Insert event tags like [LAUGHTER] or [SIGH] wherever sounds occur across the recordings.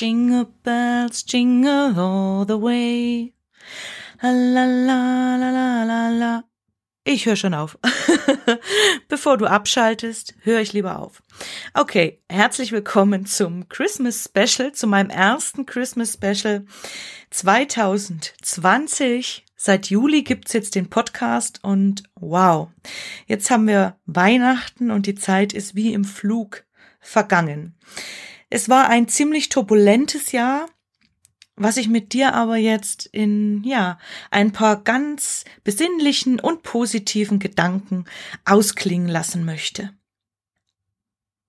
Jingle bells, jingle all the way. La la la la la la. Ich höre schon auf. [LAUGHS] Bevor du abschaltest, höre ich lieber auf. Okay, herzlich willkommen zum Christmas Special, zu meinem ersten Christmas Special 2020. Seit Juli gibt's jetzt den Podcast und wow, jetzt haben wir Weihnachten und die Zeit ist wie im Flug vergangen. Es war ein ziemlich turbulentes Jahr, was ich mit dir aber jetzt in, ja, ein paar ganz besinnlichen und positiven Gedanken ausklingen lassen möchte.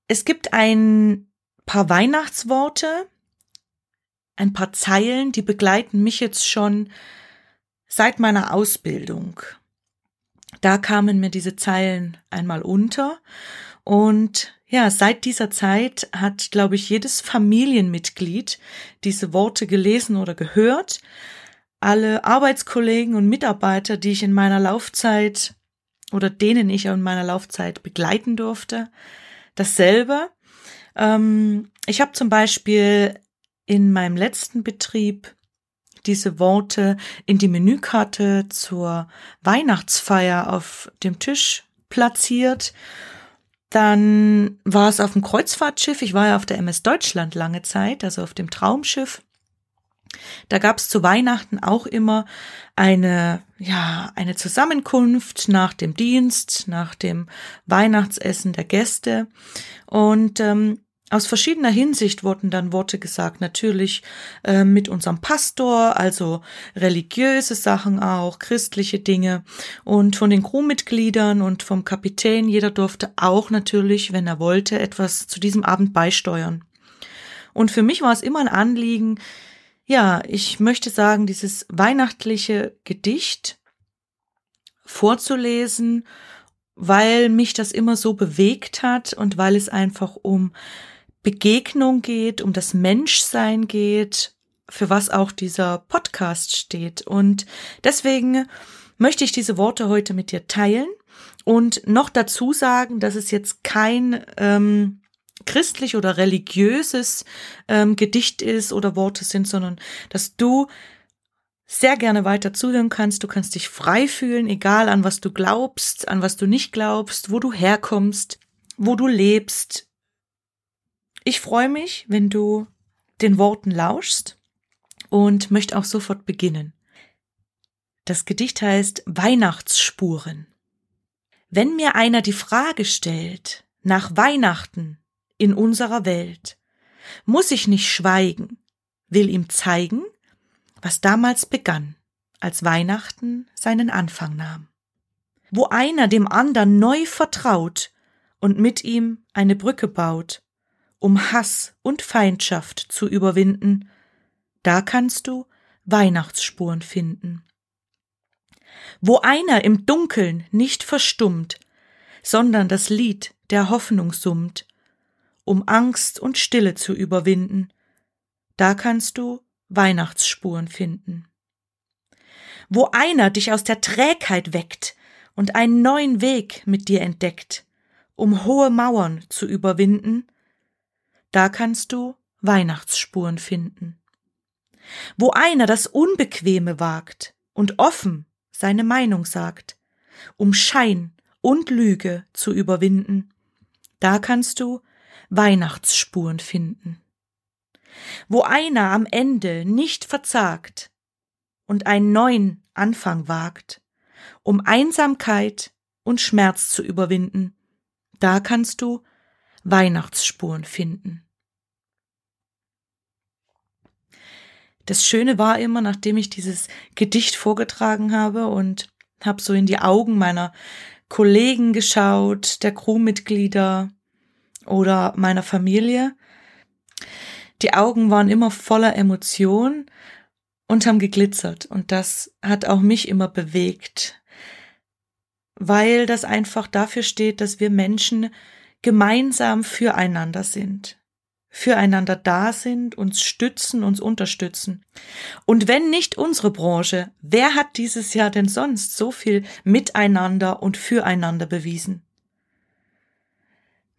Es gibt ein paar Weihnachtsworte, ein paar Zeilen, die begleiten mich jetzt schon seit meiner Ausbildung. Da kamen mir diese Zeilen einmal unter und ja, seit dieser Zeit hat, glaube ich, jedes Familienmitglied diese Worte gelesen oder gehört. Alle Arbeitskollegen und Mitarbeiter, die ich in meiner Laufzeit oder denen ich in meiner Laufzeit begleiten durfte, dasselbe. Ähm, ich habe zum Beispiel in meinem letzten Betrieb diese Worte in die Menükarte zur Weihnachtsfeier auf dem Tisch platziert dann war es auf dem Kreuzfahrtschiff. Ich war ja auf der MS Deutschland lange Zeit, also auf dem Traumschiff. Da gab es zu Weihnachten auch immer eine, ja, eine Zusammenkunft nach dem Dienst, nach dem Weihnachtsessen der Gäste. Und ähm, aus verschiedener Hinsicht wurden dann Worte gesagt, natürlich äh, mit unserem Pastor, also religiöse Sachen auch, christliche Dinge und von den Crewmitgliedern und vom Kapitän, jeder durfte auch natürlich, wenn er wollte, etwas zu diesem Abend beisteuern. Und für mich war es immer ein Anliegen, ja, ich möchte sagen, dieses weihnachtliche Gedicht vorzulesen, weil mich das immer so bewegt hat und weil es einfach um Begegnung geht, um das Menschsein geht, für was auch dieser Podcast steht. Und deswegen möchte ich diese Worte heute mit dir teilen und noch dazu sagen, dass es jetzt kein ähm, christlich oder religiöses ähm, Gedicht ist oder Worte sind, sondern dass du sehr gerne weiter zuhören kannst. Du kannst dich frei fühlen, egal an was du glaubst, an was du nicht glaubst, wo du herkommst, wo du lebst, ich freue mich, wenn du den Worten lauschst und möchte auch sofort beginnen. Das Gedicht heißt Weihnachtsspuren. Wenn mir einer die Frage stellt nach Weihnachten in unserer Welt, muss ich nicht schweigen, will ihm zeigen, was damals begann, als Weihnachten seinen Anfang nahm. Wo einer dem andern neu vertraut und mit ihm eine Brücke baut, um Hass und Feindschaft zu überwinden, da kannst du Weihnachtsspuren finden. Wo einer im Dunkeln nicht verstummt, sondern das Lied der Hoffnung summt, um Angst und Stille zu überwinden, da kannst du Weihnachtsspuren finden. Wo einer dich aus der Trägheit weckt und einen neuen Weg mit dir entdeckt, um hohe Mauern zu überwinden, da kannst du Weihnachtsspuren finden. Wo einer das Unbequeme wagt und offen seine Meinung sagt, um Schein und Lüge zu überwinden, da kannst du Weihnachtsspuren finden. Wo einer am Ende nicht verzagt und einen neuen Anfang wagt, um Einsamkeit und Schmerz zu überwinden, da kannst du Weihnachtsspuren finden. Das Schöne war immer, nachdem ich dieses Gedicht vorgetragen habe und habe so in die Augen meiner Kollegen geschaut, der Crewmitglieder oder meiner Familie. Die Augen waren immer voller Emotion und haben geglitzert. Und das hat auch mich immer bewegt, weil das einfach dafür steht, dass wir Menschen gemeinsam füreinander sind, füreinander da sind, uns stützen, uns unterstützen. Und wenn nicht unsere Branche, wer hat dieses Jahr denn sonst so viel miteinander und füreinander bewiesen?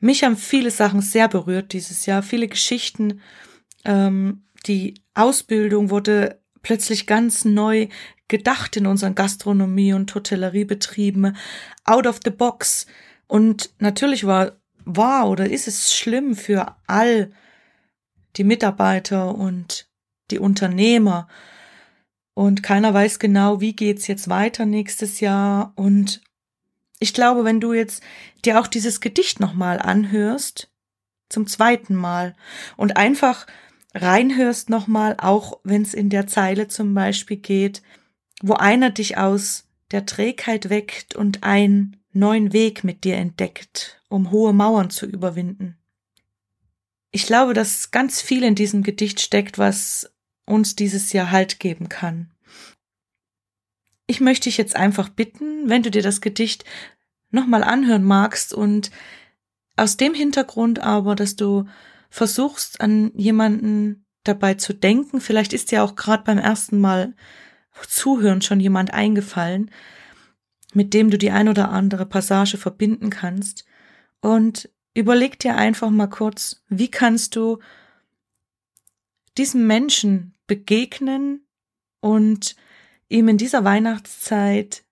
Mich haben viele Sachen sehr berührt dieses Jahr, viele Geschichten. Ähm, die Ausbildung wurde plötzlich ganz neu gedacht in unseren Gastronomie- und Hotelleriebetrieben, out of the box. Und natürlich war, war oder ist es schlimm für all die Mitarbeiter und die Unternehmer. Und keiner weiß genau, wie geht's jetzt weiter nächstes Jahr. Und ich glaube, wenn du jetzt dir auch dieses Gedicht nochmal anhörst, zum zweiten Mal, und einfach reinhörst nochmal, auch wenn es in der Zeile zum Beispiel geht, wo einer dich aus der Trägheit weckt und einen neuen Weg mit dir entdeckt, um hohe Mauern zu überwinden. Ich glaube, dass ganz viel in diesem Gedicht steckt, was uns dieses Jahr Halt geben kann. Ich möchte dich jetzt einfach bitten, wenn du dir das Gedicht nochmal anhören magst und aus dem Hintergrund aber, dass du versuchst, an jemanden dabei zu denken. Vielleicht ist dir auch gerade beim ersten Mal zuhören schon jemand eingefallen, mit dem du die ein oder andere Passage verbinden kannst. Und überleg dir einfach mal kurz, wie kannst du diesem Menschen begegnen und ihm in dieser Weihnachtszeit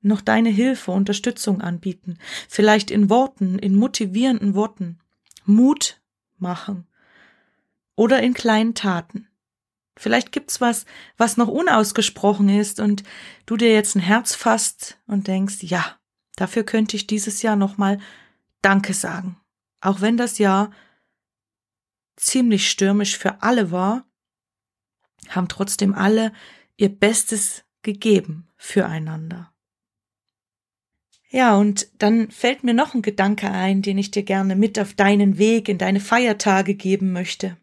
noch deine Hilfe, Unterstützung anbieten. Vielleicht in Worten, in motivierenden Worten. Mut machen. Oder in kleinen Taten. Vielleicht gibt's was, was noch unausgesprochen ist und du dir jetzt ein Herz fasst und denkst, ja, dafür könnte ich dieses Jahr nochmal Danke sagen. Auch wenn das Jahr ziemlich stürmisch für alle war, haben trotzdem alle ihr Bestes gegeben füreinander. Ja, und dann fällt mir noch ein Gedanke ein, den ich dir gerne mit auf deinen Weg in deine Feiertage geben möchte.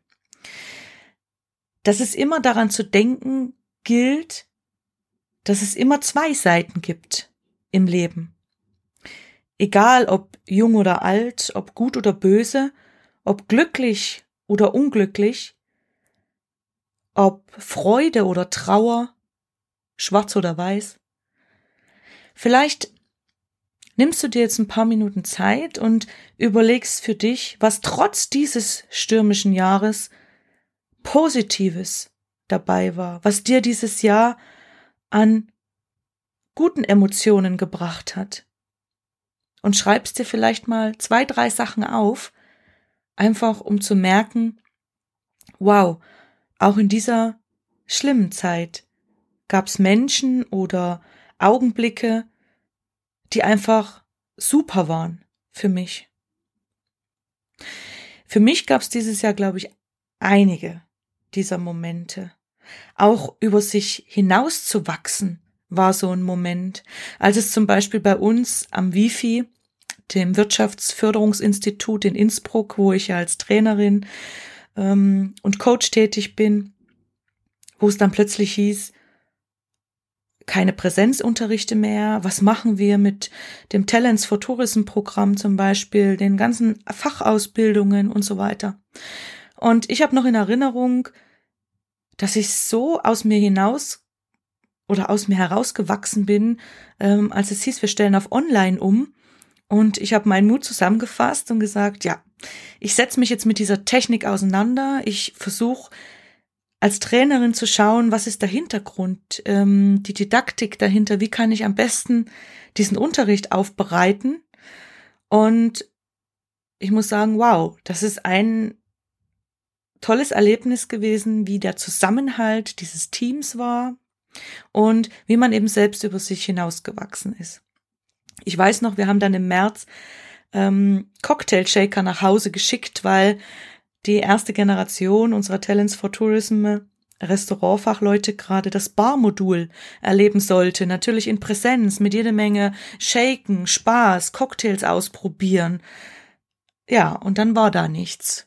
Dass es immer daran zu denken gilt, dass es immer zwei Seiten gibt im Leben. Egal ob jung oder alt, ob gut oder böse, ob glücklich oder unglücklich, ob Freude oder Trauer, schwarz oder weiß. Vielleicht nimmst du dir jetzt ein paar Minuten Zeit und überlegst für dich, was trotz dieses stürmischen Jahres Positives dabei war, was dir dieses Jahr an guten Emotionen gebracht hat. Und schreibst dir vielleicht mal zwei, drei Sachen auf, einfach um zu merken, wow, auch in dieser schlimmen Zeit gab's Menschen oder Augenblicke, die einfach super waren für mich. Für mich gab es dieses Jahr, glaube ich, einige dieser Momente. Auch über sich hinauszuwachsen war so ein Moment, als es zum Beispiel bei uns am Wifi, dem Wirtschaftsförderungsinstitut in Innsbruck, wo ich ja als Trainerin ähm, und Coach tätig bin, wo es dann plötzlich hieß, keine Präsenzunterrichte mehr. Was machen wir mit dem Talents for Tourism Programm zum Beispiel, den ganzen Fachausbildungen und so weiter. Und ich habe noch in Erinnerung, dass ich so aus mir hinaus oder aus mir herausgewachsen bin, ähm, als es hieß, wir stellen auf Online um. Und ich habe meinen Mut zusammengefasst und gesagt, ja, ich setze mich jetzt mit dieser Technik auseinander. Ich versuche als Trainerin zu schauen, was ist der Hintergrund, ähm, die Didaktik dahinter, wie kann ich am besten diesen Unterricht aufbereiten. Und ich muss sagen, wow, das ist ein tolles Erlebnis gewesen, wie der Zusammenhalt dieses Teams war und wie man eben selbst über sich hinausgewachsen ist. Ich weiß noch, wir haben dann im März ähm, Cocktail Shaker nach Hause geschickt, weil die erste Generation unserer Talents for Tourism Restaurantfachleute gerade das Barmodul erleben sollte, natürlich in Präsenz mit jede Menge Shaken, Spaß, Cocktails ausprobieren. Ja, und dann war da nichts.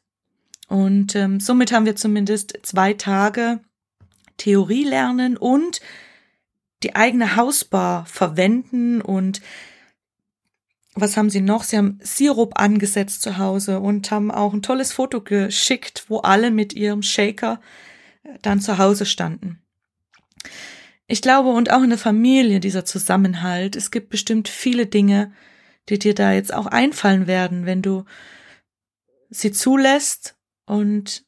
Und ähm, somit haben wir zumindest zwei Tage Theorie lernen und die eigene Hausbar verwenden und was haben sie noch? Sie haben Sirup angesetzt zu Hause und haben auch ein tolles Foto geschickt, wo alle mit ihrem Shaker äh, dann zu Hause standen. Ich glaube, und auch in der Familie dieser Zusammenhalt, es gibt bestimmt viele Dinge, die dir da jetzt auch einfallen werden, wenn du sie zulässt und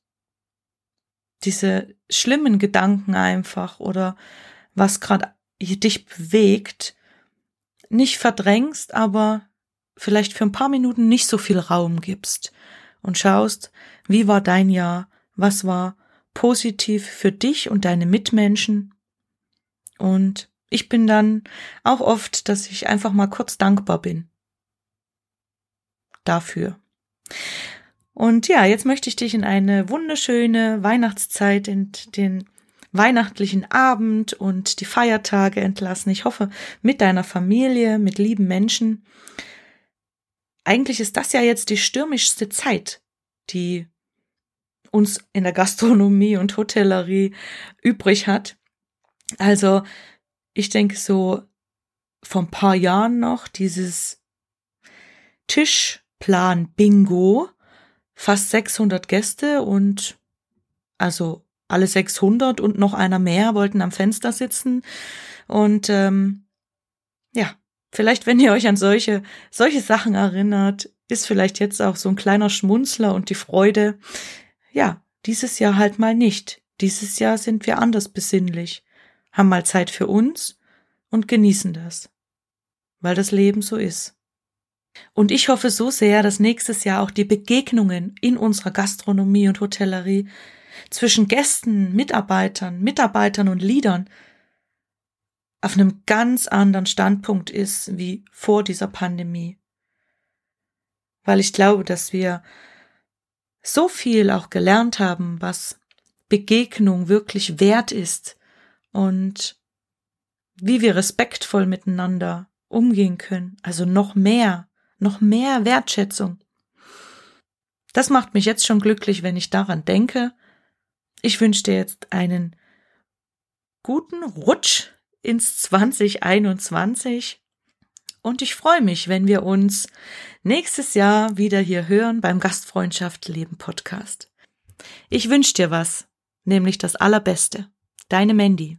diese schlimmen Gedanken einfach oder was gerade dich bewegt, nicht verdrängst, aber vielleicht für ein paar Minuten nicht so viel Raum gibst und schaust, wie war dein Jahr, was war positiv für dich und deine Mitmenschen. Und ich bin dann auch oft, dass ich einfach mal kurz dankbar bin dafür. Und ja, jetzt möchte ich dich in eine wunderschöne Weihnachtszeit, in den weihnachtlichen Abend und die Feiertage entlassen. Ich hoffe, mit deiner Familie, mit lieben Menschen. Eigentlich ist das ja jetzt die stürmischste Zeit, die uns in der Gastronomie und Hotellerie übrig hat. Also, ich denke so vor ein paar Jahren noch dieses Tischplan Bingo, fast 600 Gäste und also alle 600 und noch einer mehr wollten am Fenster sitzen. Und ähm, ja, vielleicht, wenn ihr euch an solche, solche Sachen erinnert, ist vielleicht jetzt auch so ein kleiner Schmunzler und die Freude. Ja, dieses Jahr halt mal nicht. Dieses Jahr sind wir anders besinnlich, haben mal Zeit für uns und genießen das, weil das Leben so ist. Und ich hoffe so sehr, dass nächstes Jahr auch die Begegnungen in unserer Gastronomie und Hotellerie zwischen Gästen, Mitarbeitern, Mitarbeitern und Leadern auf einem ganz anderen Standpunkt ist wie vor dieser Pandemie. Weil ich glaube, dass wir so viel auch gelernt haben, was Begegnung wirklich wert ist und wie wir respektvoll miteinander umgehen können. Also noch mehr, noch mehr Wertschätzung. Das macht mich jetzt schon glücklich, wenn ich daran denke ich wünsche dir jetzt einen guten Rutsch ins 2021 und ich freue mich, wenn wir uns nächstes Jahr wieder hier hören beim Gastfreundschaft Leben Podcast. Ich wünsche dir was, nämlich das Allerbeste. Deine Mandy.